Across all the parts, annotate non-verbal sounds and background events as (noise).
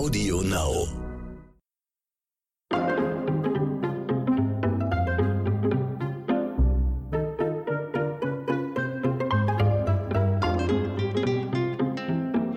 Audio Now.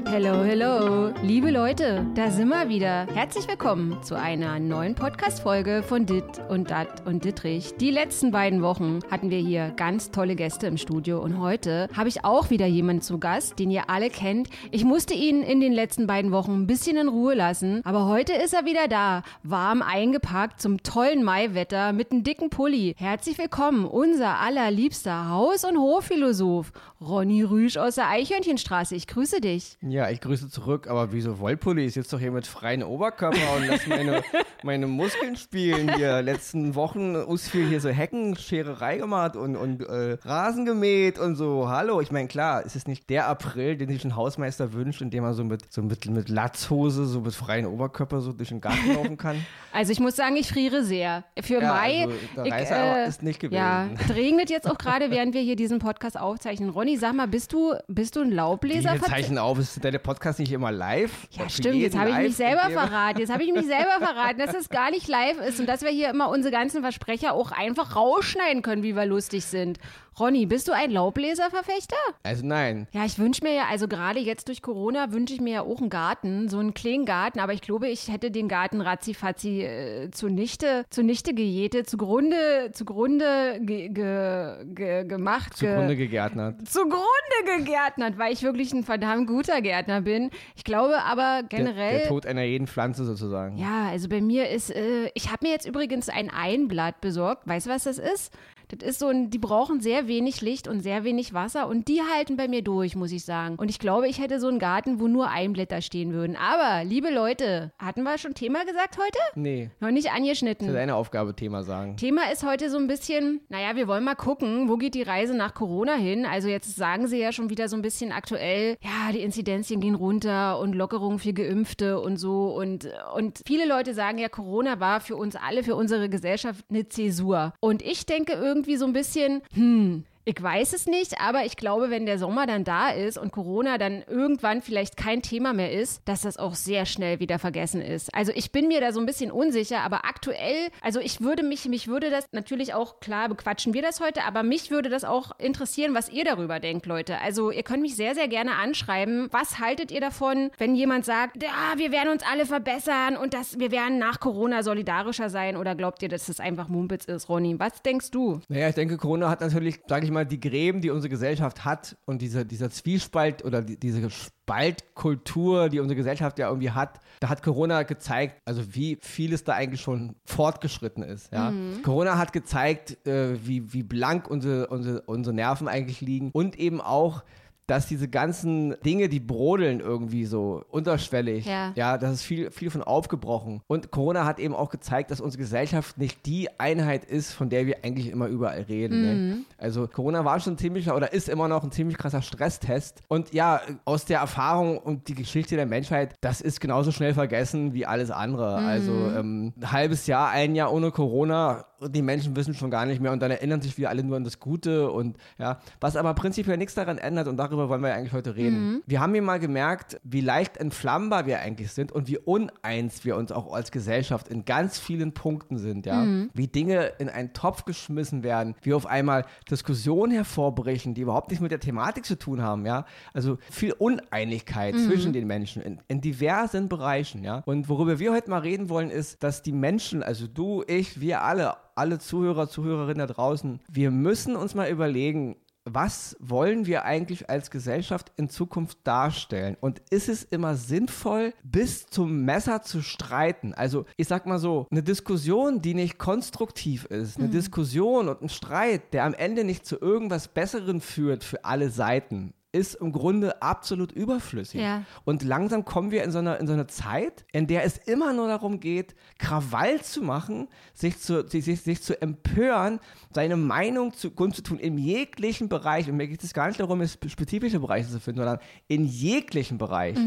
Hello, hello. Liebe Leute, da sind wir wieder. Herzlich willkommen zu einer neuen Podcast-Folge von Dit und Dat und Dittrich. Die letzten beiden Wochen hatten wir hier ganz tolle Gäste im Studio und heute habe ich auch wieder jemanden zu Gast, den ihr alle kennt. Ich musste ihn in den letzten beiden Wochen ein bisschen in Ruhe lassen, aber heute ist er wieder da, warm eingepackt zum tollen Maiwetter mit einem dicken Pulli. Herzlich willkommen, unser allerliebster Haus- und Hofphilosoph, Ronny Rüsch aus der Eichhörnchenstraße. Ich grüße dich. Ja, ich grüße zurück, aber wieso Wollpulli? Ich sitze doch hier mit freiem Oberkörper und lass meine, (laughs) meine Muskeln spielen hier. Letzten Wochen ist viel hier so Heckenschererei gemacht und, und äh, Rasen gemäht und so. Hallo, ich meine, klar, es ist nicht der April, den sich ein Hausmeister wünscht, in dem er so mit, so mit, mit Latzhose, so mit freiem Oberkörper so durch den Garten laufen kann. (laughs) Also ich muss sagen, ich friere sehr. Für Ja, Mai. also ich, Reißer ist nicht gewesen. Ja, es (laughs) regnet jetzt auch gerade, während wir hier diesen Podcast aufzeichnen. Ronny, sag mal, bist du, bist du ein Laubbläser? Wir zeichnen auf, ist der Podcast nicht immer live? Ja, stimmt, jetzt habe ich mich selber verraten. Jetzt habe ich mich selber verraten, dass es gar nicht live ist und dass wir hier immer unsere ganzen Versprecher auch einfach rausschneiden können, wie wir lustig sind. Ronny, bist du ein Laubbläserverfechter? Also nein. Ja, ich wünsche mir ja, also gerade jetzt durch Corona wünsche ich mir ja auch einen Garten, so einen kleinen Garten, aber ich glaube, ich hätte den Garten ratzifatzi äh, zunichte, zunichte gejätet, zugrunde, zugrunde ge, ge, ge, gemacht. ge- Zugrunde gegärtnert. zugrunde gegärtnert, weil ich wirklich ein verdammt guter Gärtner bin. Ich glaube aber Der, generell. der Tod einer jeden Pflanze sozusagen. ja, also bei mir ist, äh, ich habe mir jetzt übrigens ein Einblatt besorgt. Weißt du, was das ist? Das ist so ein, die brauchen sehr wenig Licht und sehr wenig Wasser und die halten bei mir durch, muss ich sagen. Und ich glaube, ich hätte so einen Garten, wo nur Einblätter stehen würden. Aber, liebe Leute, hatten wir schon Thema gesagt heute? Nee, Noch nicht das ist angeschnitten. deine Aufgabe, Thema sagen. Thema ist heute so ein bisschen, naja, wir wollen mal gucken, wo geht die Reise nach Corona hin? Also jetzt sagen sie ja schon wieder so ein bisschen aktuell, ja, die Inzidenzien gehen runter und Lockerungen für Geimpfte und so. Und, und viele Leute sagen ja, Corona war für uns alle, für unsere Gesellschaft eine Zäsur. Und ich denke irgendwie so ein bisschen, hm, ich weiß es nicht, aber ich glaube, wenn der Sommer dann da ist und Corona dann irgendwann vielleicht kein Thema mehr ist, dass das auch sehr schnell wieder vergessen ist. Also ich bin mir da so ein bisschen unsicher, aber aktuell, also ich würde mich, mich würde das natürlich auch, klar bequatschen wir das heute, aber mich würde das auch interessieren, was ihr darüber denkt, Leute. Also ihr könnt mich sehr, sehr gerne anschreiben. Was haltet ihr davon, wenn jemand sagt, ja, wir werden uns alle verbessern und dass wir werden nach Corona solidarischer sein oder glaubt ihr, dass das einfach Mumpitz ist, Ronny? Was denkst du? Naja, ich denke, Corona hat natürlich, sage ich mal, die Gräben, die unsere Gesellschaft hat und dieser, dieser Zwiespalt oder die, diese Spaltkultur, die unsere Gesellschaft ja irgendwie hat, da hat Corona gezeigt, also wie vieles da eigentlich schon fortgeschritten ist. Ja? Corona hat gezeigt, äh, wie, wie blank unsere, unsere, unsere Nerven eigentlich liegen und eben auch, dass diese ganzen Dinge, die brodeln irgendwie so unterschwellig, Ja. ja, das ist viel, viel von aufgebrochen. Und Corona hat eben auch gezeigt, dass unsere Gesellschaft nicht die Einheit ist, von der wir eigentlich immer überall reden. Ne? Also Corona war schon ein ziemlicher oder ist immer noch ein ziemlich krasser Stresstest. Und ja, aus der Erfahrung und die Geschichte der Menschheit, das ist genauso schnell vergessen wie alles andere. Also ähm, ein halbes Jahr, ein Jahr ohne Corona, die Menschen wissen schon gar nicht mehr und dann erinnern sich wieder alle nur an das Gute und ja, was aber prinzipiell nichts daran ändert und darüber wollen wir eigentlich heute reden. Wir haben hier mal gemerkt, wie leicht entflammbar wir eigentlich sind und wie uneins wir uns auch als Gesellschaft in ganz vielen Punkten sind, ja. Wie Dinge in einen Topf geschmissen werden, wie auf einmal Diskussionen hervorbrechen, die überhaupt nichts mit der Thematik zu tun haben, ja. Also viel Uneinigkeit zwischen den Menschen in, in diversen Bereichen, ja. Und worüber wir heute mal reden wollen, ist, dass die Menschen, also du, ich, wir alle, alle Zuhörer, Zuhörerinnen da draußen, wir müssen uns mal überlegen, was wollen wir eigentlich als Gesellschaft in Zukunft darstellen? Und ist es immer sinnvoll, bis zum Messer zu streiten? Also ich sag mal so, eine Diskussion, die nicht konstruktiv ist, eine Diskussion und ein Streit, der am Ende nicht zu irgendwas Besseren führt für alle Seiten, ist im Grunde absolut überflüssig. Ja. Und langsam kommen wir in so, eine, in so eine Zeit, in der es immer nur darum geht, Krawall zu machen, sich zu, sich, sich, zu empören, seine Meinung zu kundzutun in jeglichen Bereich. Und mir geht es gar nicht darum, es spezifische Bereiche zu finden, sondern in jeglichen Bereich.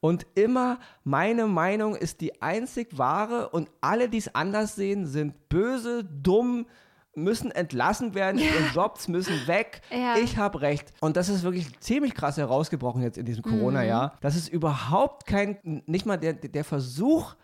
Und immer meine Meinung ist die einzig wahre und alle, die es anders sehen, sind böse, dumm, müssen entlassen werden, ihre Jobs müssen weg. Ja. Ich habe recht. Und das ist wirklich ziemlich krass herausgebrochen jetzt in diesem Corona-Jahr. Das ist überhaupt kein, nicht mal der, der Versuch,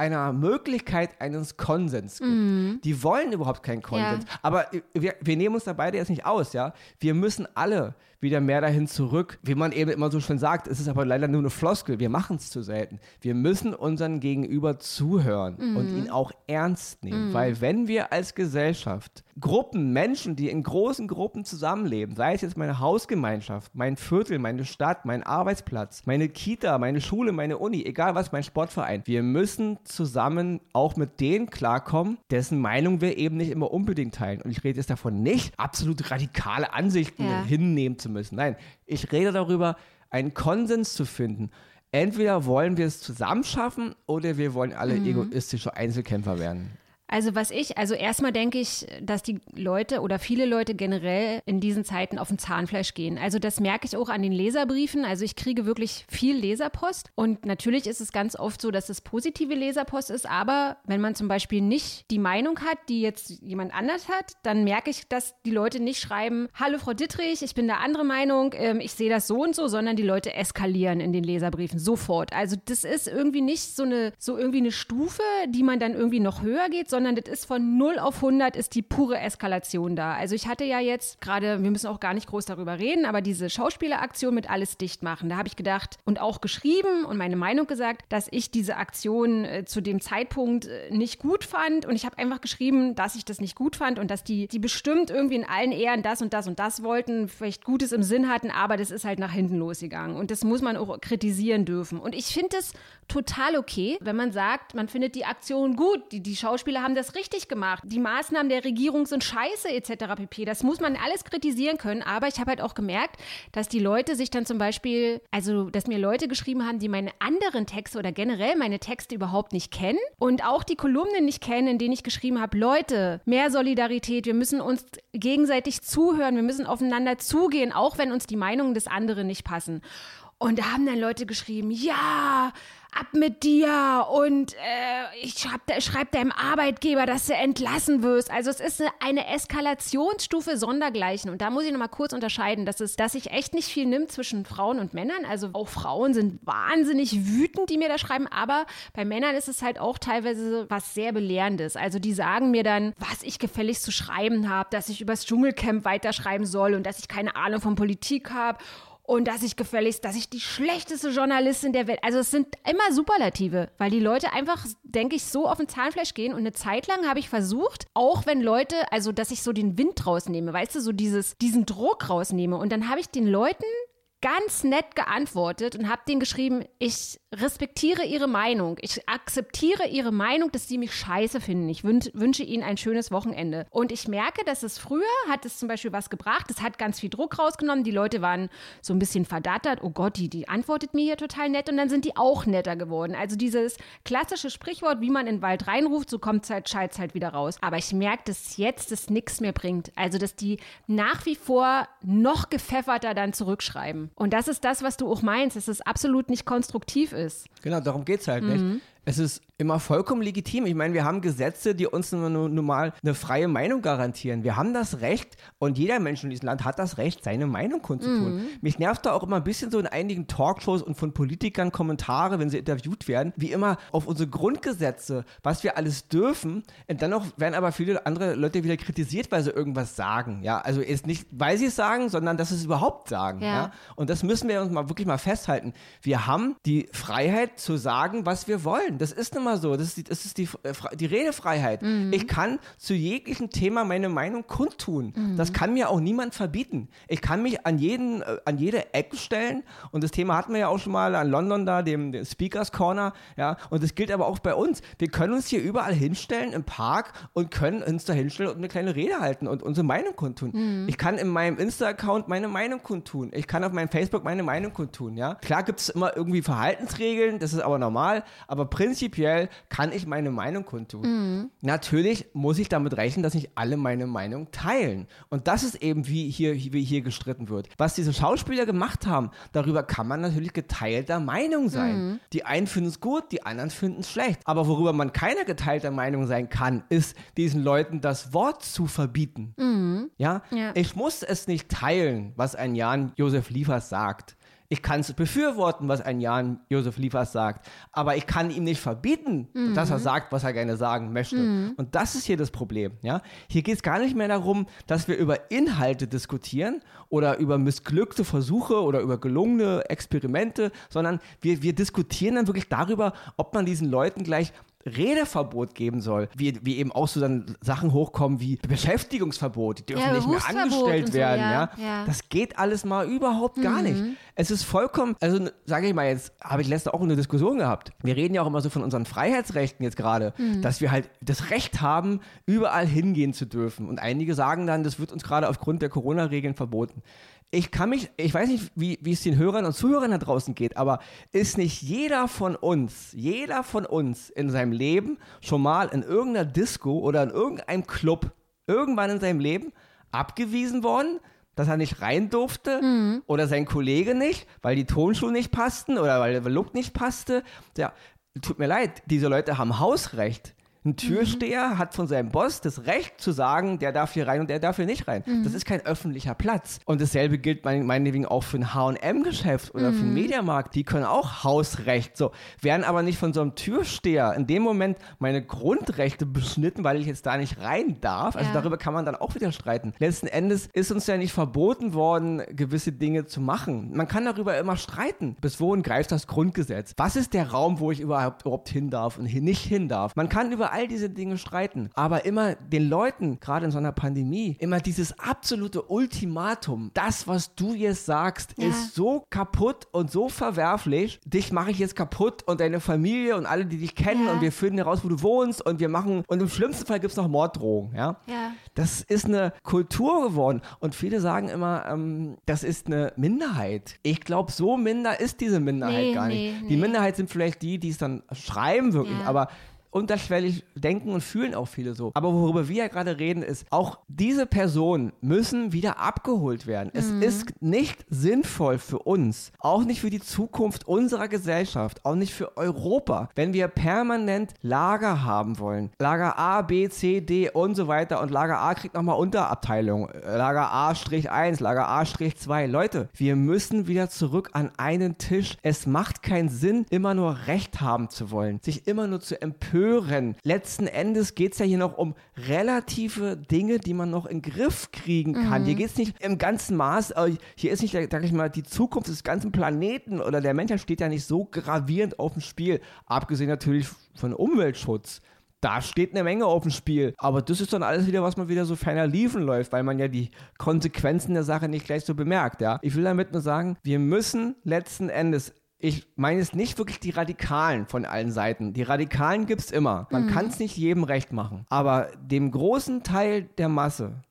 einer Möglichkeit eines Konsens gibt. Die wollen überhaupt keinen Konsens. Aber wir, wir nehmen uns da beide jetzt nicht aus, ja. Wir müssen alle wieder mehr dahin zurück. Wie man eben immer so schön sagt, es ist aber leider nur eine Floskel. Wir machen es zu selten. Wir müssen unseren Gegenüber zuhören und ihn auch ernst nehmen. Weil wenn wir als Gesellschaft Gruppen, Menschen, die in großen Gruppen zusammenleben, sei es jetzt meine Hausgemeinschaft, mein Viertel, meine Stadt, mein Arbeitsplatz, meine Kita, meine Schule, meine Uni, egal was, mein Sportverein, wir müssen zusammen auch mit denen klarkommen, dessen Meinung wir eben nicht immer unbedingt teilen. Und ich rede jetzt davon nicht, absolut radikale Ansichten Ja. hinnehmen zu müssen. Nein, ich rede darüber, einen Konsens zu finden. Entweder wollen wir es zusammen schaffen oder wir wollen alle egoistische Einzelkämpfer werden. Also was ich, also erstmal denke ich, dass die Leute oder viele Leute generell in diesen Zeiten auf dem Zahnfleisch gehen. Also das merke ich auch an den Leserbriefen. Also ich kriege wirklich viel Leserpost und natürlich ist es ganz oft so, dass es positive Leserpost ist, aber wenn man zum Beispiel nicht die Meinung hat, die jetzt jemand anders hat, dann merke ich, dass die Leute nicht schreiben, hallo Frau Dittrich, ich bin der andere Meinung, ähm, ich sehe das so und so, sondern die Leute eskalieren in den Leserbriefen sofort. Also das ist irgendwie nicht so eine, so irgendwie eine Stufe, die man dann irgendwie noch höher geht, sondern das ist von 0 auf 100 ist die pure Eskalation da. Also ich hatte ja jetzt gerade, wir müssen auch gar nicht groß darüber reden, aber diese Schauspieleraktion mit alles dicht machen, da habe ich gedacht und auch geschrieben und meine Meinung gesagt, dass ich diese Aktion äh, zu dem Zeitpunkt äh, nicht gut fand und ich habe einfach geschrieben, dass ich das nicht gut fand und dass die, die bestimmt irgendwie in allen Ehren das und das und das wollten, vielleicht Gutes im Sinn hatten, aber das ist halt nach hinten losgegangen und das muss man auch kritisieren dürfen. Und ich finde es total okay, wenn man sagt, man findet die Aktion gut, die, die Schauspieler haben das richtig gemacht, die Maßnahmen der Regierung sind scheiße etc. pp. Das muss man alles kritisieren können, aber ich habe halt auch gemerkt, dass die Leute sich dann zum Beispiel, also dass mir Leute geschrieben haben, die meine anderen Texte oder generell meine Texte überhaupt nicht kennen und auch die Kolumnen nicht kennen, in denen ich geschrieben habe, Leute, mehr Solidarität, wir müssen uns gegenseitig zuhören, wir müssen aufeinander zugehen, auch wenn uns die Meinungen des anderen nicht passen. Und da haben dann Leute geschrieben, ja, ab mit dir und äh, ich schreib, schreib deinem Arbeitgeber, dass du entlassen wirst. Also es ist eine, Eskalationsstufe sondergleichen. Und da muss ich nochmal kurz unterscheiden, dass es, dass sich echt nicht viel nimmt zwischen Frauen und Männern. Also auch Frauen sind wahnsinnig wütend, die mir da schreiben. Aber bei Männern ist es halt auch teilweise was sehr Belehrendes. Also die sagen mir dann, was ich gefälligst zu schreiben habe, dass ich übers Dschungelcamp weiterschreiben soll und dass ich keine Ahnung von Politik habe und dass ich gefälligst, dass ich die schlechteste Journalistin der Welt. Also es sind immer Superlative, weil die Leute einfach, denke ich, so auf den Zahnfleisch gehen. Und eine Zeit lang habe ich versucht, auch wenn Leute, also dass ich so den Wind rausnehme, weißt du, so dieses, diesen Druck rausnehme. Und dann habe ich den Leuten ganz nett geantwortet und habe denen geschrieben, ich respektiere ihre Meinung. Ich akzeptiere ihre Meinung, dass sie mich scheiße finden. Ich wün wünsche ihnen ein schönes Wochenende. Und ich merke, dass es früher hat es zum Beispiel was gebracht. Es hat ganz viel Druck rausgenommen. Die Leute waren so ein bisschen verdattert. Oh Gott, die, die antwortet mir hier total nett. Und dann sind die auch netter geworden. Also dieses klassische Sprichwort, wie man in den Wald reinruft, so kommt halt, schallt halt wieder raus. Aber ich merke, dass jetzt es nichts mehr bringt. Also, dass die nach wie vor noch gepfefferter dann zurückschreiben. Und das ist das, was du auch meinst, dass es absolut nicht konstruktiv ist. Genau, darum geht es halt nicht. Es ist immer vollkommen legitim. Ich meine, wir haben Gesetze, die uns nur mal eine freie Meinung garantieren. Wir haben das Recht und jeder Mensch in diesem Land hat das Recht, seine Meinung kundzutun. Mich nervt da auch immer ein bisschen so in einigen Talkshows und von Politikern Kommentare, wenn sie interviewt werden, wie immer auf unsere Grundgesetze, was wir alles dürfen. Und dennoch werden aber viele andere Leute wieder kritisiert, weil sie irgendwas sagen. Ja, also jetzt nicht, weil sie es sagen, sondern dass sie es überhaupt sagen. Ja. Ja? Und das müssen wir uns mal wirklich mal festhalten. Wir haben die Freiheit zu sagen, was wir wollen. Das ist nun mal so. Das ist die, das ist die, äh, die Redefreiheit. Ich kann zu jeglichem Thema meine Meinung kundtun. Das kann mir auch niemand verbieten. Ich kann mich an jeden, äh, an jede Ecke stellen. Und das Thema hatten wir ja auch schon mal an London da, dem, dem Speakers Corner. Ja, und das gilt aber auch bei uns. Wir können uns hier überall hinstellen im Park und können uns da hinstellen und eine kleine Rede halten und unsere Meinung kundtun. Ich kann in meinem Insta-Account meine Meinung kundtun. Ich kann auf meinem Facebook meine Meinung kundtun. Ja, klar gibt es immer irgendwie Verhaltensregeln. Das ist aber normal. Aber prinzipiell kann ich meine Meinung kundtun. Mhm. Natürlich muss ich damit rechnen, dass nicht alle meine Meinung teilen. Und das ist eben, wie hier, wie hier gestritten wird. Was diese Schauspieler gemacht haben, darüber kann man natürlich geteilter Meinung sein. Mhm. Die einen finden es gut, die anderen finden es schlecht. Aber worüber man keiner geteilter Meinung sein kann, ist, diesen Leuten das Wort zu verbieten. Mhm. Ja? ja? Ich muss es nicht teilen, was ein Jan Josef Liefers sagt. Ich kann es befürworten, was ein Jan Josef Liefers sagt, aber ich kann ihm nicht verbieten, mhm. dass er sagt, was er gerne sagen möchte. Mhm. Und das ist hier das Problem. Ja? Hier geht es gar nicht mehr darum, dass wir über Inhalte diskutieren oder über missglückte Versuche oder über gelungene Experimente, sondern wir, wir diskutieren dann wirklich darüber, ob man diesen Leuten gleich Redeverbot geben soll, wie, wie eben auch so dann Sachen hochkommen wie Beschäftigungsverbot, die dürfen ja, nicht mehr angestellt so, werden, ja. ja. Das geht alles mal überhaupt mhm. gar nicht. Es ist vollkommen, also sage ich mal jetzt, habe ich letzte auch eine Diskussion gehabt. Wir reden ja auch immer so von unseren Freiheitsrechten jetzt gerade, mhm. dass wir halt das Recht haben, überall hingehen zu dürfen. Und einige sagen dann, das wird uns gerade aufgrund der Corona-Regeln verboten ich kann mich, ich weiß nicht, wie, wie es den Hörern und Zuhörern da draußen geht, aber ist nicht jeder von uns, jeder von uns in seinem Leben schon mal in irgendeiner Disco oder in irgendeinem Club irgendwann in seinem Leben abgewiesen worden, dass er nicht rein durfte mhm. oder sein Kollege nicht, weil die Tonschuhe nicht passten oder weil der Look nicht passte. Ja, tut mir leid, diese Leute haben Hausrecht. Ein Türsteher mhm. hat von seinem Boss das Recht zu sagen, der darf hier rein und der darf hier nicht rein. Mhm. Das ist kein öffentlicher Platz. Und dasselbe gilt meinetwegen auch für ein H&M-Geschäft oder mhm. für einen Mediamarkt. Die können auch Hausrecht. So, werden aber nicht von so einem Türsteher in dem Moment meine Grundrechte beschnitten, weil ich jetzt da nicht rein darf. Also ja. darüber kann man dann auch wieder streiten. Letzten Endes ist uns ja nicht verboten worden, gewisse Dinge zu machen. Man kann darüber immer streiten. Bis wohin greift das Grundgesetz? Was ist der Raum, wo ich überhaupt, überhaupt hin darf und hier nicht hin darf? Man kann über all diese Dinge streiten, aber immer den Leuten, gerade in so einer Pandemie, immer dieses absolute Ultimatum, das, was du jetzt sagst, ja. ist so kaputt und so verwerflich, dich mache ich jetzt kaputt und deine Familie und alle, die dich kennen ja. und wir finden heraus, wo du wohnst und wir machen, und im schlimmsten Fall gibt es noch Morddrohungen, ja? ja. Das ist eine Kultur geworden und viele sagen immer, ähm, das ist eine Minderheit. Ich glaube, so minder ist diese Minderheit nee, gar nicht. Nee, die nee. Minderheit sind vielleicht die, die es dann schreiben wirklich, aber unterschwellig denken und fühlen auch viele so. Aber worüber wir ja gerade reden, ist, auch diese Personen müssen wieder abgeholt werden. Mhm. Es ist nicht sinnvoll für uns, auch nicht für die Zukunft unserer Gesellschaft, auch nicht für Europa, wenn wir permanent Lager haben wollen. Lager A, B, C, D und so weiter. Und Lager A kriegt nochmal Unterabteilung. Lager A-1, Lager A-2. Leute, wir müssen wieder zurück an einen Tisch. Es macht keinen Sinn, immer nur Recht haben zu wollen, sich immer nur zu empören hören. Letzten Endes geht es ja hier noch um relative Dinge, die man noch in den Griff kriegen kann. Mhm. Hier geht es nicht im ganzen Maß, äh, hier ist nicht, sag ich mal, die Zukunft des ganzen Planeten oder der Menschheit steht ja nicht so gravierend auf dem Spiel. Abgesehen natürlich von Umweltschutz da steht eine Menge auf dem Spiel. Aber das ist dann alles wieder, was man wieder so ferner liefen läuft, weil man ja die Konsequenzen der Sache nicht gleich so bemerkt. Ja? Ich will damit nur sagen, wir müssen letzten Endes ich meine es nicht wirklich die Radikalen von allen Seiten. Die Radikalen gibt es immer. Man mhm. kann es nicht jedem recht machen. Aber dem großen Teil der Masse,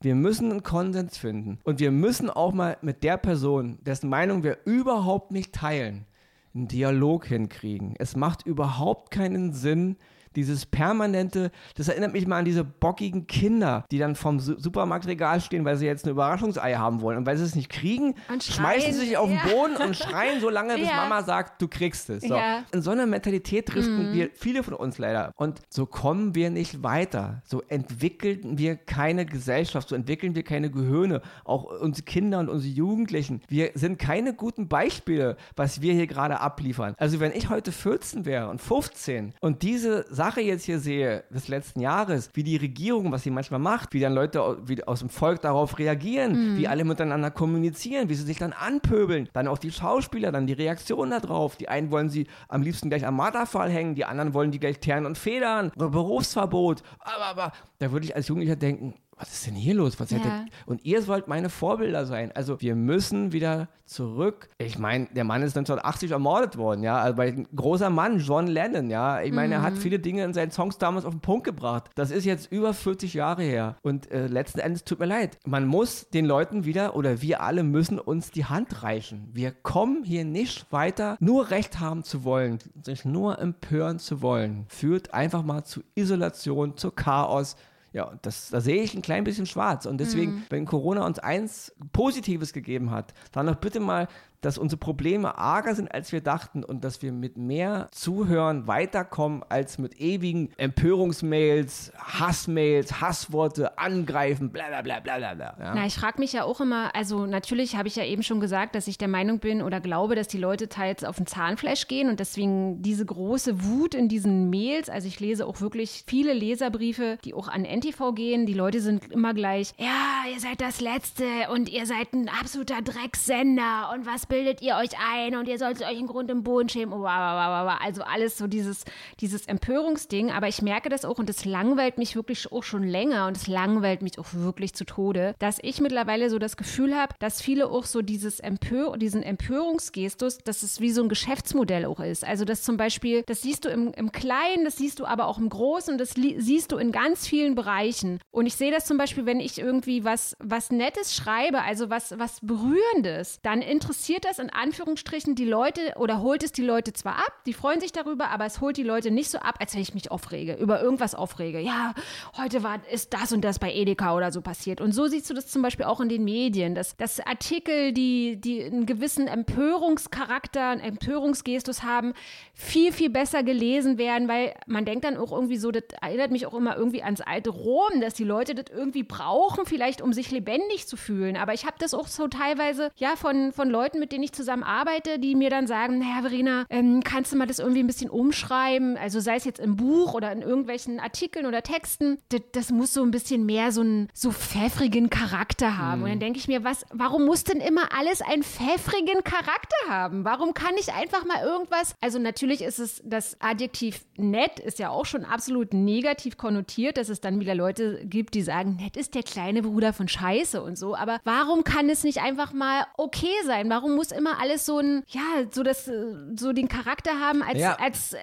wir müssen einen Konsens finden. Und wir müssen auch mal mit der Person, dessen Meinung wir überhaupt nicht teilen, einen Dialog hinkriegen. Es macht überhaupt keinen Sinn, dieses permanente, das erinnert mich mal an diese bockigen Kinder, die dann vom Supermarktregal stehen, weil sie jetzt ein Überraschungsei haben wollen. Und weil sie es nicht kriegen, schmeißen sie sich auf den Boden und schreien so lange, bis (laughs) ja. Mama sagt, du kriegst es. So. Ja. In so einer Mentalität driften mhm. wir, viele von uns leider. Und so kommen wir nicht weiter. So entwickeln wir keine Gesellschaft, so entwickeln wir keine Gehirne. Auch unsere Kinder und unsere Jugendlichen. Wir sind keine guten Beispiele, was wir hier gerade abliefern. Also wenn ich heute 14 wäre und 15 und diese Sachen Sache jetzt hier sehe, des letzten Jahres, wie die Regierung, was sie manchmal macht, wie dann Leute wie aus dem Volk darauf reagieren, mhm. wie alle miteinander kommunizieren, wie sie sich dann anpöbeln, dann auch die Schauspieler, dann die Reaktion darauf. Die einen wollen sie am liebsten gleich am Marterfall hängen, die anderen wollen die gleich teeren und federn, Berufsverbot. Aber, aber da würde ich als Jugendlicher denken, was ist denn hier los? Was Ja. hätte, und ihr sollt meine Vorbilder sein. Also wir müssen wieder zurück. Ich meine, der Mann ist 1980 ermordet worden, ja. Also ein großer Mann, John Lennon, ja. Ich meine, er Mhm. hat viele Dinge in seinen Songs damals auf den Punkt gebracht. Das ist jetzt über 40 Jahre her. Und äh, letzten Endes tut mir leid. Man muss den Leuten wieder oder wir alle müssen uns die Hand reichen. Wir kommen hier nicht weiter, nur Recht haben zu wollen, sich nur empören zu wollen. Führt einfach mal zu Isolation, zu Chaos. Ja, und das, da sehe ich ein klein bisschen schwarz. Und deswegen, wenn Corona uns eins Positives gegeben hat, dann doch bitte mal, dass unsere Probleme arger sind, als wir dachten und dass wir mit mehr Zuhören weiterkommen, als mit ewigen Empörungsmails, Hassmails, Hassworte, Angreifen, bla bla bla bla bla. Ja? Na, ich frage mich ja auch immer, also natürlich habe ich ja eben schon gesagt, dass ich der Meinung bin oder glaube, dass die Leute teils auf den Zahnfleisch gehen und deswegen diese große Wut in diesen Mails, also ich lese auch wirklich viele Leserbriefe, die auch an NTV gehen, die Leute sind immer gleich, ja, ihr seid das Letzte und ihr seid ein absoluter Drecksender und was bildet ihr euch ein und ihr solltet euch im Grund im Boden schämen, oh, also alles so dieses, dieses Empörungsding, aber ich merke das auch und das langweilt mich wirklich auch schon länger und es langweilt mich auch wirklich zu Tode, dass ich mittlerweile so das Gefühl habe, dass viele auch so dieses Empör, diesen Empörungsgestus, dass es wie so ein Geschäftsmodell auch ist. Also das zum Beispiel, das siehst du im, im Kleinen, das siehst du aber auch im Großen das siehst du in ganz vielen Bereichen. Und ich sehe das zum Beispiel, wenn ich irgendwie was, was Nettes schreibe, also was, was Berührendes, dann interessiert das in Anführungsstrichen die Leute oder holt es die Leute zwar ab, die freuen sich darüber, aber es holt die Leute nicht so ab, als wenn ich mich aufrege, über irgendwas aufrege. Ja, heute war, ist das und das bei Edeka oder so passiert. Und so siehst du das zum Beispiel auch in den Medien, dass, dass Artikel, die, die einen gewissen Empörungscharakter, einen Empörungsgestus haben, viel, viel besser gelesen werden, weil man denkt dann auch irgendwie so, das erinnert mich auch immer irgendwie ans alte Rom, dass die Leute das irgendwie brauchen, vielleicht um sich lebendig zu fühlen. Aber ich habe das auch so teilweise, ja, von, von Leuten, mit denen ich zusammen arbeite, die mir dann sagen, naja, Verena, ähm, kannst du mal das irgendwie ein bisschen umschreiben? Also sei es jetzt im Buch oder in irgendwelchen Artikeln oder Texten, das, das muss so ein bisschen mehr so einen so pfeffrigen Charakter haben. Und dann denke ich mir, was, warum muss denn immer alles einen pfeffrigen Charakter haben? Warum kann ich einfach mal irgendwas, also natürlich ist es das Adjektiv nett, ist ja auch schon absolut negativ konnotiert, dass es dann wieder Leute gibt, die sagen, nett ist der kleine Bruder von Scheiße und so, aber warum kann es nicht einfach mal okay sein? Warum muss immer alles so ein, ja, so das, äh, so den Charakter haben, als, Ja. als äh,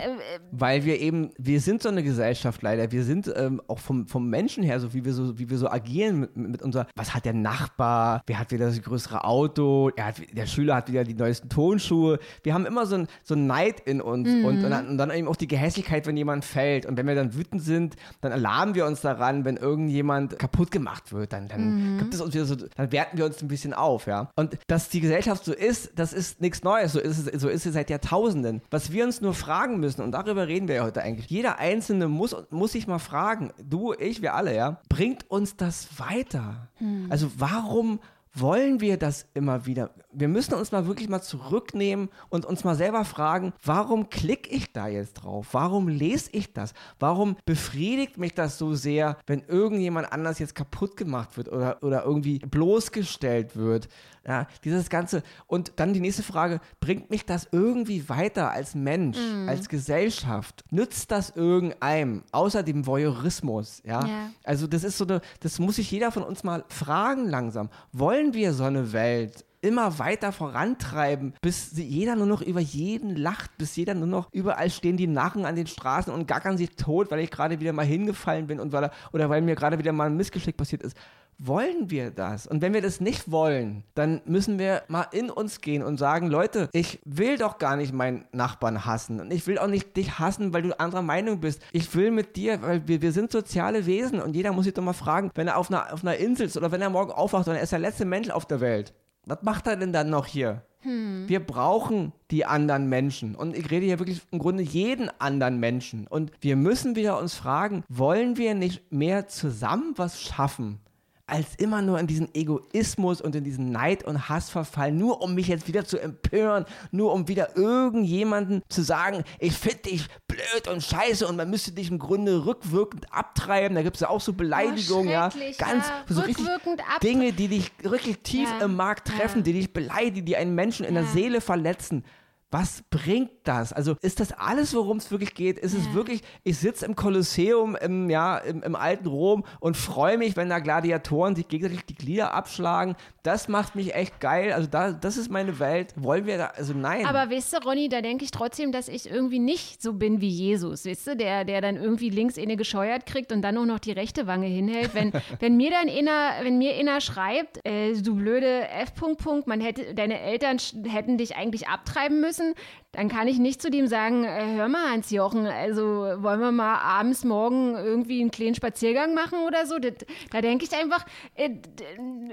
Weil wir eben, wir sind so eine Gesellschaft leider. Wir sind ähm, auch vom, vom Menschen her, so wie wir so, wie wir so agieren mit, mit unserer, was hat der Nachbar, wer hat wieder das größere Auto, hat, der Schüler hat wieder die neuesten Tonschuhe. Wir haben immer so ein, so ein Neid in uns und, und, dann, und dann eben auch die Gehässigkeit, wenn jemand fällt. Und wenn wir dann wütend sind, dann alarmen wir uns daran, wenn irgendjemand kaputt gemacht wird. Dann, dann gibt es uns wieder so, dann werten wir uns ein bisschen auf, ja. Und dass die Gesellschaft so ist, das ist nichts Neues. So ist es, so ist es seit Jahrtausenden. Was wir uns nur fragen müssen, und darüber reden wir ja heute eigentlich, jeder Einzelne muss, muss sich mal fragen, du, ich, wir alle, ja, bringt uns das weiter? Also warum wollen wir das immer wieder? Wir müssen uns mal wirklich mal zurücknehmen und uns mal selber fragen, warum klicke ich da jetzt drauf? Warum lese ich das? Warum befriedigt mich das so sehr, wenn irgendjemand anders jetzt kaputt gemacht wird oder, oder irgendwie bloßgestellt wird? Ja, dieses Ganze. Und dann die nächste Frage, bringt mich das irgendwie weiter als Mensch, als Gesellschaft? Nützt das irgendeinem, außer dem Voyeurismus? Ja? Ja. Also das ist so eine, das muss sich jeder von uns mal fragen langsam. Wollen wir so eine Welt immer weiter vorantreiben, bis jeder nur noch über jeden lacht, bis jeder nur noch, überall stehen die Narren an den Straßen und gackern sich tot, weil ich gerade wieder mal hingefallen bin und weil, oder weil mir gerade wieder mal ein Missgeschick passiert ist. Wollen wir das? Und wenn wir das nicht wollen, dann müssen wir mal in uns gehen und sagen, Leute, ich will doch gar nicht meinen Nachbarn hassen. Und ich will auch nicht dich hassen, weil du anderer Meinung bist. Ich will mit dir, weil wir, wir sind soziale Wesen und jeder muss sich doch mal fragen, wenn er auf einer, auf einer Insel ist oder wenn er morgen aufwacht und er ist der letzte Mensch auf der Welt. Was macht er denn dann noch hier? Wir brauchen die anderen Menschen. Und ich rede hier wirklich im Grunde jeden anderen Menschen. Und wir müssen wieder uns fragen, wollen wir nicht mehr zusammen was schaffen? Als immer nur in diesen Egoismus und in diesen Neid und Hass verfallen, nur um mich jetzt wieder zu empören, nur um wieder irgendjemanden zu sagen, ich finde dich blöd und scheiße und man müsste dich im Grunde rückwirkend abtreiben. Da gibt es ja auch so Beleidigungen, ja. schrecklich, Ganz ja. so richtig Dinge, die dich wirklich tief Ja, im Markt treffen, die dich beleidigen, die einen Menschen in der. Seele verletzen. Was bringt das? Also ist das alles, worum es wirklich geht? Ist ja. es wirklich, ich sitze im Kolosseum im, ja, im, im alten Rom und freue mich, wenn da Gladiatoren sich gegenseitig die Glieder abschlagen. Das macht mich echt geil. Also da, das ist meine Welt. Wollen wir da, also nein. Aber weißt du, Ronny, da denke ich trotzdem, dass ich irgendwie nicht so bin wie Jesus, weißt du, der, der dann irgendwie links eine gescheuert kriegt und dann nur noch die rechte Wange hinhält. Wenn, (laughs) wenn mir dann inner, wenn mir inner schreibt, äh, du blöde F. -Punkt -Punkt, man hätte, deine Eltern hätten dich eigentlich abtreiben müssen, dann kann ich nicht zu dem sagen, äh, hör mal, Hans-Jochen, also wollen wir mal abends morgen irgendwie einen kleinen Spaziergang machen oder so? Das, da denke ich einfach, äh,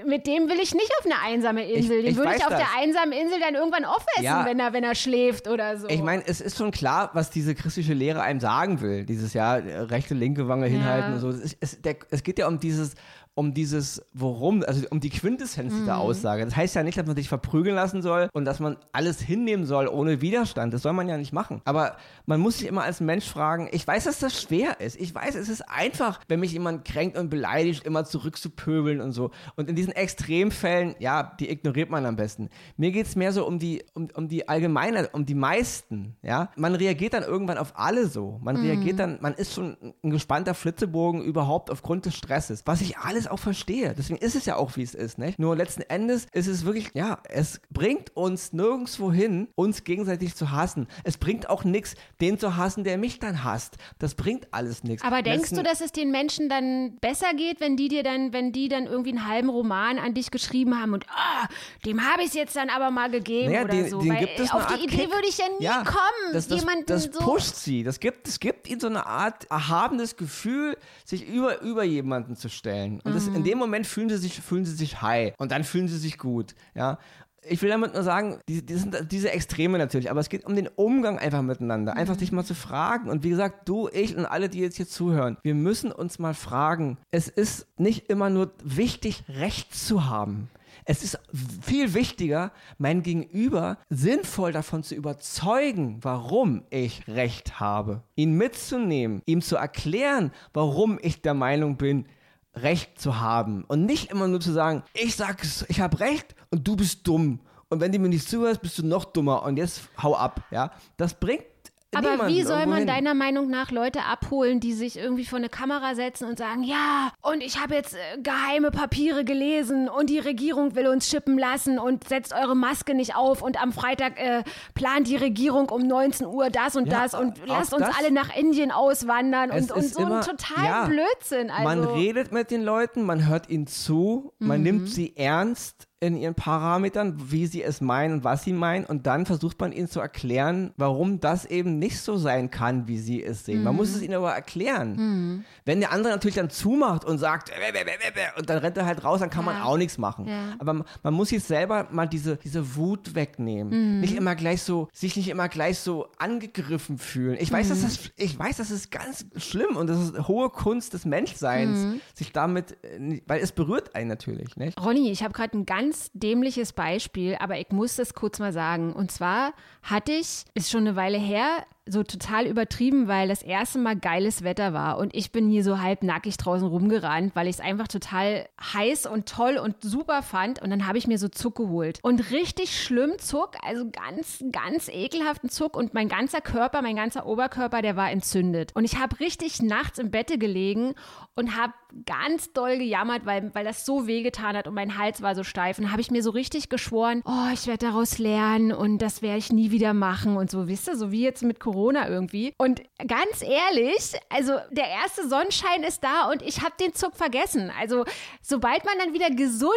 mit dem will ich nicht auf eine einsame Insel. Den würde ich auf das. der einsamen Insel dann irgendwann aufessen, ja. wenn, er, wenn er schläft oder so. Ich meine, es ist schon klar, was diese christliche Lehre einem sagen will. Dieses Jahr rechte, linke Wange hinhalten ja. und so. Es, es, der, es geht ja um dieses um dieses Worum, also um die Quintessenz mhm. dieser Aussage. Das heißt ja nicht, dass man sich verprügeln lassen soll und dass man alles hinnehmen soll ohne Widerstand. Das soll man ja nicht machen. Aber man muss sich immer als Mensch fragen, ich weiß, dass das schwer ist. Ich weiß, es ist einfach, wenn mich jemand kränkt und beleidigt, immer zurückzupöbeln und so. Und in diesen Extremfällen, ja, die ignoriert man am besten. Mir geht es mehr so um die, um, um die Allgemeinheit, um die meisten, ja. Man reagiert dann irgendwann auf alle so. Man mhm. reagiert dann, man ist schon ein gespannter Flitzebogen überhaupt aufgrund des Stresses. Was ich alles auch verstehe. Deswegen ist es ja auch, wie es ist, nicht? Nur letzten Endes ist es wirklich, ja, es bringt uns nirgendwo hin, uns gegenseitig zu hassen. Es bringt auch nichts, den zu hassen, der mich dann hasst. Das bringt alles nichts. Aber denkst du, dass es den Menschen dann besser geht, wenn die dir dann, wenn die dann irgendwie einen halben Roman an dich geschrieben haben und oh, dem habe ich es jetzt dann aber mal gegeben naja, oder den, so? Den Weil gibt es auf die Idee Kick. würde ich ja nie ja, kommen. Das, das, das so pusht sie. Das gibt, das gibt ihnen so eine Art erhabenes Gefühl, sich über, über jemanden zu stellen. Und das, in dem Moment fühlen sie sich, fühlen sie sich high und dann fühlen sie sich gut. Ja. Ich will damit nur sagen, die, die sind diese Extreme natürlich, aber es geht um den Umgang einfach miteinander. Einfach mhm. sich mal zu fragen. Und wie gesagt, du, ich und alle, die jetzt hier zuhören, wir müssen uns mal fragen. Es ist nicht immer nur wichtig, Recht zu haben. Es ist viel wichtiger, mein Gegenüber sinnvoll davon zu überzeugen, warum ich Recht habe. Ihn mitzunehmen, ihm zu erklären, warum ich der Meinung bin, Recht zu haben und nicht immer nur zu sagen, ich sag's, ich habe Recht und du bist dumm. Und wenn du mir nicht zuhörst, bist du noch dummer und jetzt hau ab, ja? Das bringt aber wie soll man deiner Meinung nach Leute abholen, die sich irgendwie vor eine Kamera setzen und sagen, ja, und ich habe jetzt äh, geheime Papiere gelesen und die Regierung will uns schippen lassen und setzt eure Maske nicht auf und am Freitag äh, plant die Regierung um 19 Uhr das und ja, das und lasst uns alle nach Indien auswandern und, und so immer, ein total ja, Blödsinn. Also. Man redet mit den Leuten, man hört ihnen zu, man mhm. nimmt sie ernst in ihren Parametern, wie sie es meinen und was sie meinen. Und dann versucht man ihnen zu erklären, warum das eben nicht so sein kann, wie sie es sehen. Mhm. Man muss es ihnen aber erklären. Mhm. Wenn der andere natürlich dann zumacht und sagt, und dann rennt er halt raus, dann kann ja. man auch nichts machen. Ja. Aber man, man, muss sich selber mal diese, diese Wut wegnehmen. Mhm. Nicht immer gleich so, sich nicht immer gleich so angegriffen fühlen. Ich weiß, dass mhm. das, ich weiß, das ist ganz schlimm und das ist hohe Kunst des Menschseins, mhm. sich damit, äh, weil es berührt einen natürlich, nicht? Ronny, ich habe gerade einen ganz ganz dämliches Beispiel, aber ich muss das kurz mal sagen. Und zwar hatte ich, ist schon eine Weile her, so total übertrieben, weil das erste Mal geiles Wetter war und ich bin hier so halb nackig draußen rumgerannt, weil ich es einfach total heiß und toll und super fand und dann habe ich mir so Zuck geholt. Und richtig schlimm Zuck, also ganz, ganz ekelhaften Zuck und mein ganzer Körper, mein ganzer Oberkörper, der war entzündet. Und ich habe richtig nachts im Bette gelegen und habe ganz doll gejammert, weil, weil das so wehgetan hat und mein Hals war so steif. Und habe ich mir so richtig geschworen, oh, ich werde daraus lernen und das werde ich nie wieder machen und so, wisst ihr, so wie jetzt mit Corona Corona irgendwie. Und ganz ehrlich, also der erste Sonnenschein ist da und ich habe den Zug vergessen. Also sobald man dann wieder gesund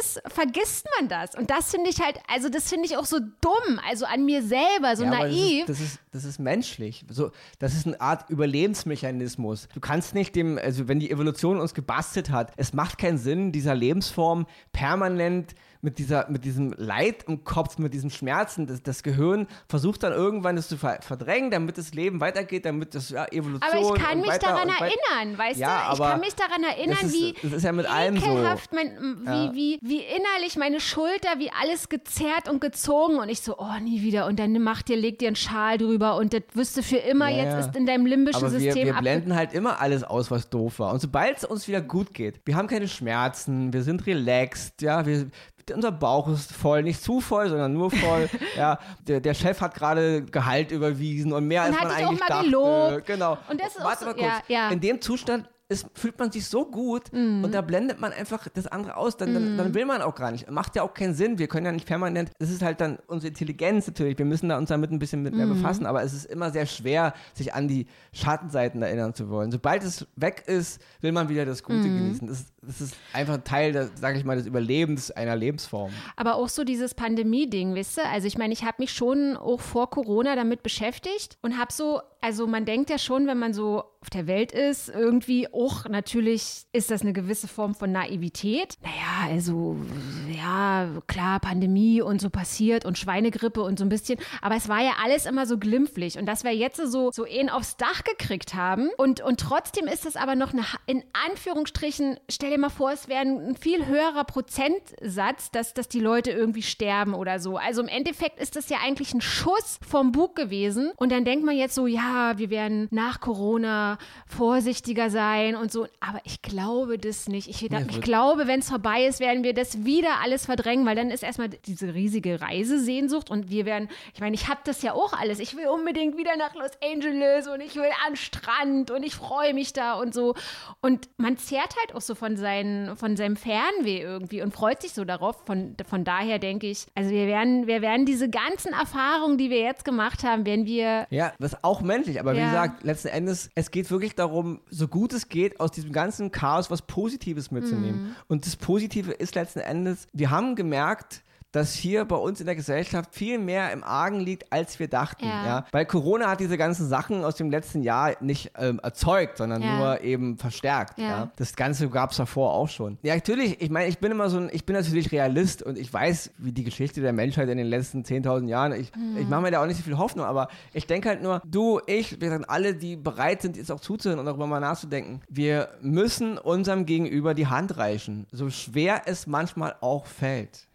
ist, vergisst man das. Und das finde ich halt, also das finde ich auch so dumm, also an mir selber, so ja, naiv. Das ist, das ist, das ist menschlich. So, das ist eine Art Überlebensmechanismus. Du kannst nicht dem, also wenn die Evolution uns gebastelt hat, es macht keinen Sinn, dieser Lebensform permanent mit, dieser, mit diesem Leid im Kopf, mit diesem Schmerzen, das, das Gehirn versucht dann irgendwann das zu verdrängen, damit das Leben weitergeht, damit das ja, Evolution. Aber ich kann mich daran erinnern, weißt ja, du? Ich kann mich daran erinnern, ist, wie das ist ja mit allem so. Mein, wie, ja. wie, wie innerlich meine Schulter, wie alles gezerrt und gezogen und ich so, oh, nie wieder. Und dann macht dir, legt dir einen Schal drüber und das du für immer ja, jetzt ist in deinem limbischen Aber System. Wir, wir blenden halt immer alles aus, was doof war. Und sobald es uns wieder gut geht, wir haben keine Schmerzen, wir sind relaxed, ja, wir, unser Bauch ist voll, nicht zu voll, sondern nur voll. (laughs) ja, der, der Chef hat gerade Gehalt überwiesen und mehr Und als hat man eigentlich mal dachte. gelobt. Genau. Und das ist auch Warte so- mal kurz. ja, ja. In dem Zustand ist, fühlt man sich so gut Mhm. und da blendet man einfach das andere aus. Dann, dann, dann will man auch gar nicht. Macht ja auch keinen Sinn. Wir können ja nicht permanent. Das ist halt dann unsere Intelligenz natürlich. Wir müssen da uns damit ein bisschen mit mehr Mhm. befassen. Aber es ist immer sehr schwer, sich an die Schattenseiten erinnern zu wollen. Sobald es weg ist, will man wieder das Gute Mhm. genießen. Das, das ist einfach ein Teil, sage ich mal, des Überlebens einer Lebensform. Aber auch so dieses Pandemie-Ding, wisst ihr? Also ich meine, ich habe mich schon auch vor Corona damit beschäftigt und habe so, also man denkt ja schon, wenn man so auf der Welt ist, irgendwie auch natürlich ist das eine gewisse Form von Naivität. Naja, also ja, klar, Pandemie und so passiert und Schweinegrippe und so ein bisschen, aber es war ja alles immer so glimpflich und dass wir jetzt so, so einen aufs Dach gekriegt haben und, und trotzdem ist es aber noch eine, in Anführungsstrichen, stell dir mal vor, es wäre ein viel höherer Prozentsatz, dass, dass die Leute irgendwie sterben oder so. Also im Endeffekt ist das ja eigentlich ein Schuss vom Bug gewesen und dann denkt man jetzt so, ja, wir werden nach Corona vorsichtiger sein und so, aber ich glaube das nicht. Ich, es ich glaube, wenn es vorbei ist, werden wir das wieder alles verdrängen, weil dann ist erstmal diese riesige Reisesehnsucht und wir werden, ich meine, ich habe das ja auch alles. Ich will unbedingt wieder nach Los Angeles und ich will an Strand und ich freue mich da und so. Und man zehrt halt auch so von, seinen, von seinem Fernweh irgendwie und freut sich so darauf. Von, von daher denke ich, also wir werden, wir werden diese ganzen Erfahrungen, die wir jetzt gemacht haben, werden wir Ja, ist auch menschlich, aber wie Ja. gesagt, letzten Endes, es geht wirklich darum, so gut es geht, aus diesem ganzen Chaos was Positives mitzunehmen. Mhm. Und das Positive ist letzten Endes, wir haben gemerkt, dass hier bei uns in der Gesellschaft viel mehr im Argen liegt, als wir dachten. Ja. Ja. Weil Corona hat diese ganzen Sachen aus dem letzten Jahr nicht ähm, erzeugt, sondern Ja. nur eben verstärkt. Ja. Ja. Das Ganze gab es davor auch schon. Ja, natürlich, ich meine, ich bin immer so ein, ich bin natürlich Realist und ich weiß, wie die Geschichte der Menschheit in den letzten 10.000 Jahren, ich, ich mache mir da auch nicht so viel Hoffnung, aber ich denke halt nur, du, ich, wir sind alle, die bereit sind, jetzt auch zuzuhören und darüber mal nachzudenken. Wir müssen unserem Gegenüber die Hand reichen, so schwer es manchmal auch fällt.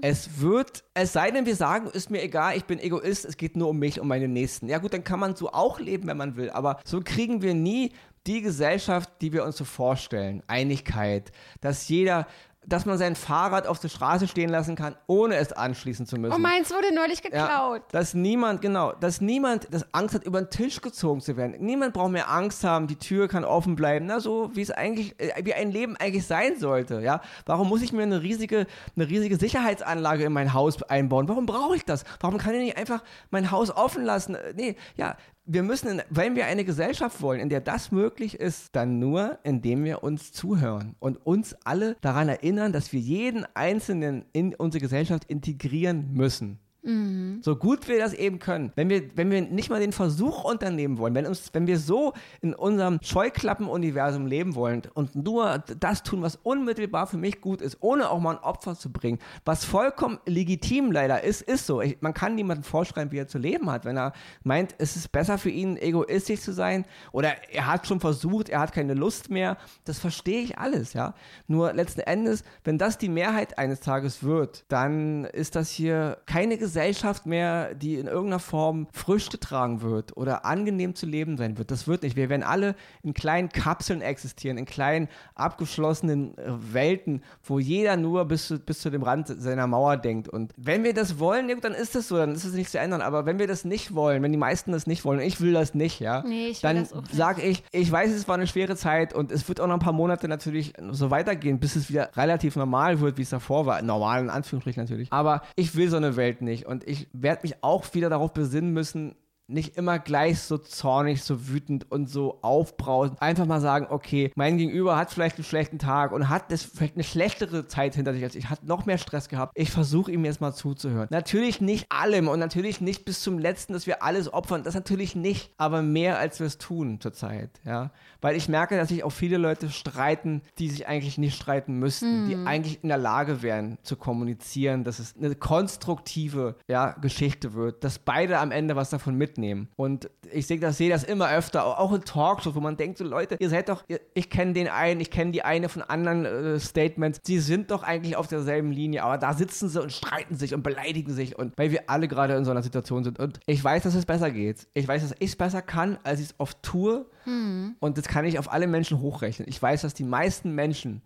Es wird, es sei denn, wir sagen, ist mir egal, ich bin Egoist, es geht nur um mich, um meine Nächsten. Ja gut, dann kann man so auch leben, wenn man will, aber so kriegen wir nie die Gesellschaft, die wir uns so vorstellen. Einigkeit, dass jeder, dass man sein Fahrrad auf der Straße stehen lassen kann, ohne es anschließen zu müssen. Oh, meins wurde neulich geklaut. dass niemand, genau, dass niemand das Angst hat, über den Tisch gezogen zu werden. Niemand braucht mehr Angst haben, die Tür kann offen bleiben. Na, so wie es eigentlich, äh, wie ein Leben eigentlich sein sollte, ja. Warum muss ich mir eine riesige, eine riesige Sicherheitsanlage in mein Haus einbauen? Warum brauche ich das? Warum kann ich nicht einfach mein Haus offen lassen? Äh, Nee, ja, wir müssen, in, wenn wir eine Gesellschaft wollen, in der das möglich ist, dann nur, indem wir uns zuhören und uns alle daran erinnern, dass wir jeden Einzelnen in unsere Gesellschaft integrieren müssen. So gut wir das eben können. Wenn wir, wenn wir nicht mal den Versuch unternehmen wollen, wenn, uns, wenn wir so in unserem Scheuklappen-Universum leben wollen und nur das tun, was unmittelbar für mich gut ist, ohne auch mal ein Opfer zu bringen, was vollkommen legitim leider ist, ist so. Ich, man kann niemandem vorschreiben, wie er zu leben hat. Wenn er meint, es ist besser für ihn, egoistisch zu sein oder er hat schon versucht, er hat keine Lust mehr, das verstehe ich alles, ja. Nur letzten Endes, wenn das die Mehrheit eines Tages wird, dann ist das hier keine Gesellschaft mehr, die in irgendeiner Form Früchte tragen wird oder angenehm zu leben sein wird. Das wird nicht. Wir werden alle in kleinen Kapseln existieren, in kleinen abgeschlossenen äh, Welten, wo jeder nur bis zu, bis zu dem Rand seiner Mauer denkt. Und wenn wir das wollen, dann ist das so, dann ist es nicht zu ändern. Aber wenn wir das nicht wollen, wenn die meisten das nicht wollen, ich will das nicht, ja, Nee, ich dann sage ich, ich weiß, es war eine schwere Zeit und es wird auch noch ein paar Monate natürlich so weitergehen, bis es wieder relativ normal wird, wie es davor war. Normal in Anführungsstrichen natürlich. Aber ich will so eine Welt nicht und ich werde mich auch wieder darauf besinnen müssen, nicht immer gleich so zornig, so wütend und so aufbrausend. Einfach mal sagen, okay, mein Gegenüber hat vielleicht einen schlechten Tag und hat das vielleicht eine schlechtere Zeit hinter sich als ich, hat noch mehr Stress gehabt. Ich versuche ihm jetzt mal zuzuhören. Natürlich nicht allem und natürlich nicht bis zum letzten, dass wir alles opfern. Das natürlich nicht, aber mehr als wir es tun zurzeit, ja. Weil ich merke, dass sich auch viele Leute streiten, die sich eigentlich nicht streiten müssten, die eigentlich in der Lage wären zu kommunizieren, dass es eine konstruktive ja, Geschichte wird, dass beide am Ende was davon mitnehmen. Und ich sehe das, sehe das immer öfter, auch in Talkshows, wo man denkt, so Leute, ihr seid doch, ich kenne den einen, ich kenne die eine von anderen äh, Statements, sie sind doch eigentlich auf derselben Linie, aber da sitzen sie und streiten sich und beleidigen sich und weil wir alle gerade in so einer Situation sind. Und ich weiß, dass es besser geht. Ich weiß, dass ich es besser kann, als ich es oft tue. Und das kann ich auf alle Menschen hochrechnen. Ich weiß, dass die meisten Menschen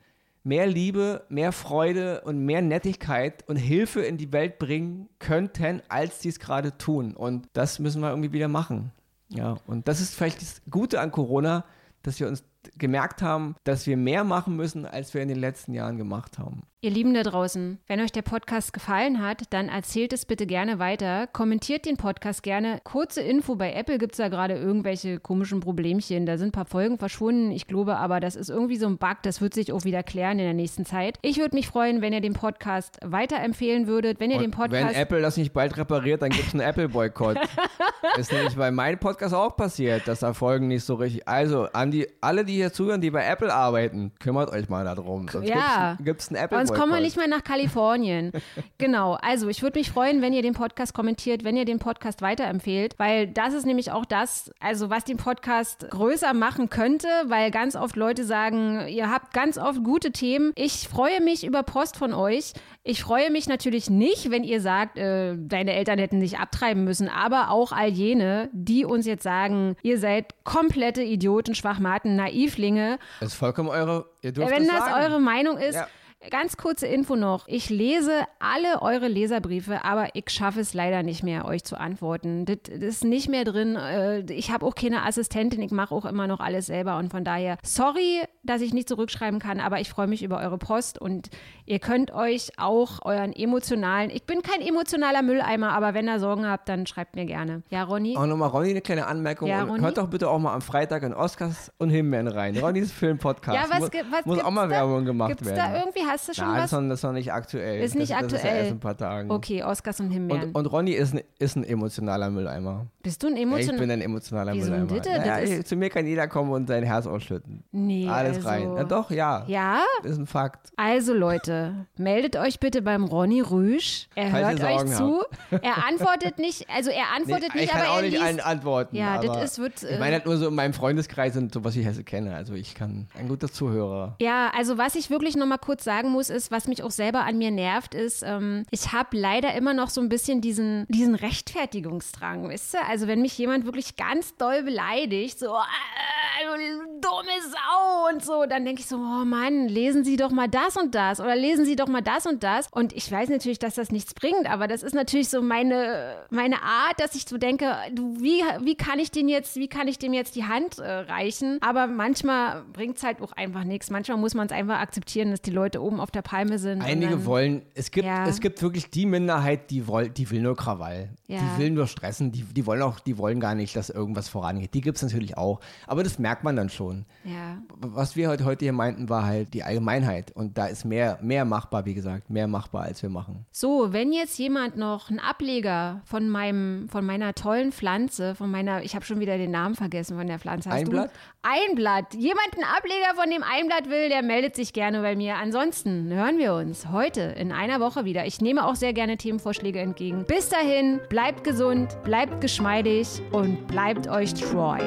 mehr Liebe, mehr Freude und mehr Nettigkeit und Hilfe in die Welt bringen könnten, als die es gerade tun. Und das müssen wir irgendwie wieder machen. Ja, und das ist vielleicht das Gute an Corona, dass wir uns gemerkt haben, dass wir mehr machen müssen, als wir in den letzten Jahren gemacht haben. Ihr Lieben da draußen, wenn euch der Podcast gefallen hat, dann erzählt es bitte gerne weiter. Kommentiert den Podcast gerne. Kurze Info, bei Apple gibt es da gerade irgendwelche komischen Problemchen. Da sind ein paar Folgen verschwunden. Ich glaube aber, das ist irgendwie so ein Bug. Das wird sich auch wieder klären in der nächsten Zeit. Ich würde mich freuen, wenn ihr den Podcast weiterempfehlen würdet. Wenn ihr Und den Podcast. Wenn Apple das nicht bald repariert, dann gibt es einen Apple-Boykott. (laughs) ist nämlich bei meinem Podcast auch passiert, dass da Folgen nicht so richtig. Also, an die, alle, die hier zuhören, die bei Apple arbeiten, kümmert euch mal darum. Sonst Ja. gibt es einen Apple-Boykott. Sonst kommen wir nicht mehr nach Kalifornien. (laughs) genau. Also, ich würde mich freuen, wenn ihr den Podcast kommentiert, wenn ihr den Podcast weiterempfehlt, weil das ist nämlich auch das, also was den Podcast größer machen könnte, weil ganz oft Leute sagen, ihr habt ganz oft gute Themen. Ich freue mich über Post von euch. Ich freue mich natürlich nicht, wenn ihr sagt, äh, deine Eltern hätten dich abtreiben müssen, aber auch all jene, die uns jetzt sagen, ihr seid komplette Idioten, Schwachmaten, Naivlinge Das ist vollkommen eure. Ihr dürft wenn das das eure Meinung ist, Ja. Ganz kurze Info noch. Ich lese alle eure Leserbriefe, aber ich schaffe es leider nicht mehr, euch zu antworten. Das, das ist nicht mehr drin. Äh, Ich habe auch keine Assistentin. Ich mache auch immer noch alles selber. Und von daher, sorry, dass ich nicht zurückschreiben kann, aber ich freue mich über eure Post. Und ihr könnt euch auch euren emotionalen, ich bin kein emotionaler Mülleimer, aber wenn ihr Sorgen habt, dann schreibt mir gerne. Ja, Ronny? Auch nochmal Ronny eine kleine Anmerkung. Ja, Ronny? Hört doch bitte auch mal am Freitag in Oscars und Himbeeren rein. Ronnys Film-Podcast. Ja, was, muss, was muss auch gibt's mal? Werbung gemacht Gibt's werden. da irgendwie, hast du schon Nein, das was? ist, noch, das ist noch nicht aktuell. Ist nicht das, Das ist ja aktuell. erst in ein paar Tagen. Okay, Oscars und Himbeeren. Und, und Ronny ist ein, ist ein emotionaler Mülleimer. Bist du ein Ja, ich emotional? bin ein emotionaler Wieso Mülleimer. das? Ja, Das ja, ist- zu mir kann jeder kommen und sein Herz ausschütten. Nee, Alles also, rein. Na doch, ja. Ja? Das ist ein Fakt. Also Leute, meldet euch bitte beim Ronny Rüsch. Er Falls hört euch zu. (laughs) Er antwortet nicht, also er antwortet Nee, nicht, ich kann aber auch er nicht allen antworten. Ja, aber das ist- wird, Ich äh, meine halt nur so in meinem Freundeskreis und so, was ich kenne. Also ich kann ein guter Zuhörer. Ja, also was ich wirklich noch mal kurz sagen muss, ist, was mich auch selber an mir nervt, ist, ähm, ich habe leider immer noch so ein bisschen diesen, diesen Rechtfertigungsdrang, weißt du? Also wenn mich jemand wirklich ganz doll beleidigt, so, äh, du dumme Sau und so, dann denke ich so, oh Mann, lesen Sie doch mal das und das oder lesen Sie doch mal das und das. Und ich weiß natürlich, dass das nichts bringt, aber das ist natürlich so meine, meine Art, dass ich so denke, du, wie, wie kann ich den jetzt, wie kann ich dem jetzt die Hand äh, reichen? Aber manchmal bringt es halt auch einfach nichts. Manchmal muss man es einfach akzeptieren, dass die Leute oben auf der Palme sind. Einige dann, wollen, es gibt, Ja. es gibt wirklich die Minderheit, die, woll, die will nur Krawall. Ja. Die will nur stressen, die, die wollen auch, die wollen gar nicht, dass irgendwas vorangeht. Die gibt es natürlich auch. Aber das merkt man dann schon. Ja. Was wir heute, heute hier meinten, war halt die Allgemeinheit. Und da ist mehr, mehr machbar, wie gesagt, mehr machbar, als wir machen. So, wenn jetzt jemand noch einen Ableger von meinem, von meiner tollen Pflanze, von meiner, ich habe schon wieder den Namen vergessen von der Pflanze. Hast Einblatt? Du? Einblatt. Jemand einen Ableger von dem Einblatt will, der meldet sich gerne bei mir. Ansonsten hören wir uns heute in einer Woche wieder. Ich nehme auch sehr gerne Themenvorschläge entgegen. Bis dahin, bleibt gesund, bleibt geschmeidig und bleibt euch treu.